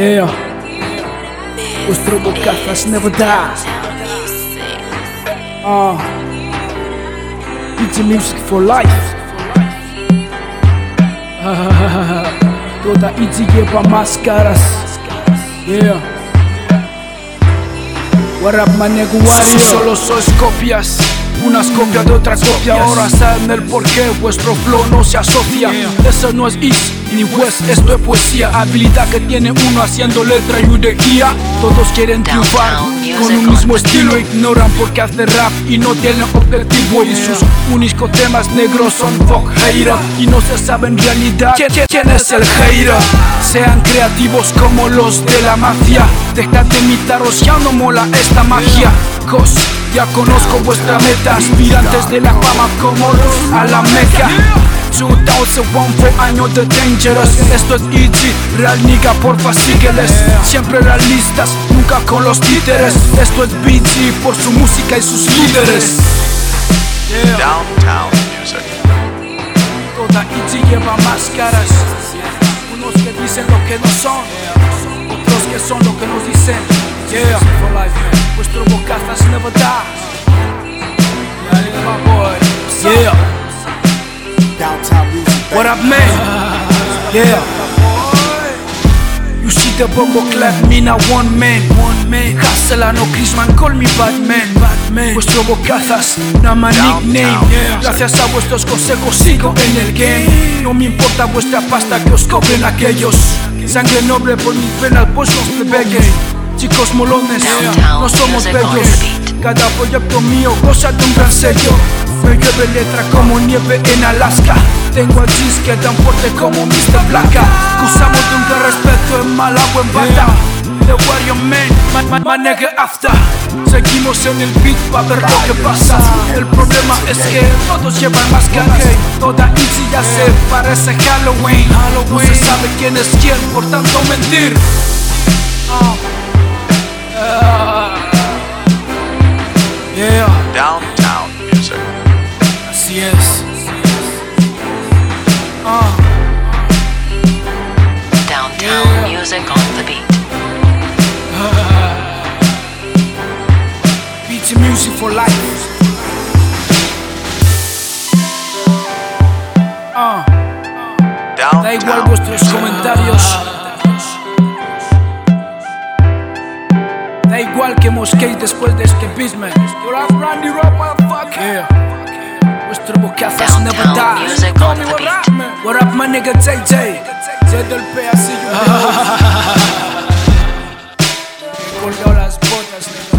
Yeah. Vuestro bocazas never die. Ah. It's music for life. Toda Itzy lleva máscaras. Yeah. What up, my nigga, Si solo sois copias, unas copias de otras copias. Ahora saben el por qué vuestro flow no se asocia. Eso no es East ni West, esto es poesía. Habilidad que tiene uno haciendo letra y de guía. Todos quieren triunfar con un mismo estilo. Ignoran porque hace rap y no tienen objetivo. Y sus únicos temas negros son fuck hater. Y no se sabe en realidad quién es el hater. Sean creativos como los de la mafia. Dejad de imitaros, ya no mola esta magia. Cos, ya conozco vuestra meta. Aspirantes de la fama como los a la meca. 2001 fue año de Dangerous Esto es Easy, real nigga, porfa sígueles Siempre realistas, nunca con los títeres Esto es BG por su música y sus líderes Downtown Music. Toda Easy lleva máscaras Unos que dicen lo que no son Otros que son lo que nos dicen Yeah. Vuestro bocazas never die Yeah, my boy Yeah Downtown music, What up, man? Yeah. You see the bombo clap, me now one man. One man. Hustler, no Chrisman, call me Batman. Batman. Vuestro bocazas, no my nickname. Gracias a vuestros consejos sigo en el game. No me importa vuestra pasta que os cobren aquellos. Sangre noble por mis penas, pues los plebeyos. Chicos molones, no somos bellos. Cada proyecto mío goza de un gran sello. Me llueve letra como nieve en Alaska. Tengo a G's que tan fuerte como Mr. Blanca. Usamos de un gran respeto en mala o en bata. The Warrior Man, my nigga after. Seguimos en el beat para ver lo que pasa. El problema es que todos llevan máscaras. Toda Easy ya se parece Halloween. No se sabe quién es quién por tanto mentir. Yeah. Downtown Music. Así es. Ah, Downtown music on the beat. beats and music for life. Ah, da igual Downtown vuestros Da igual que mosquéis después de Rock, motherfucker. Yeah. Vuestro bocazas never Call me the what beat. up, man? What up, my nigga JJ? J del P, así yo. Colgado las botas, nigga.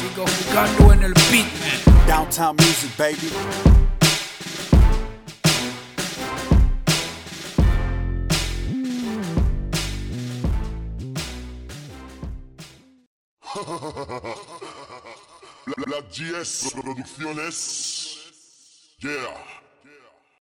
Sigo jugando en el beat, man. Downtown music, baby. La, la GS Producciones. Yeah.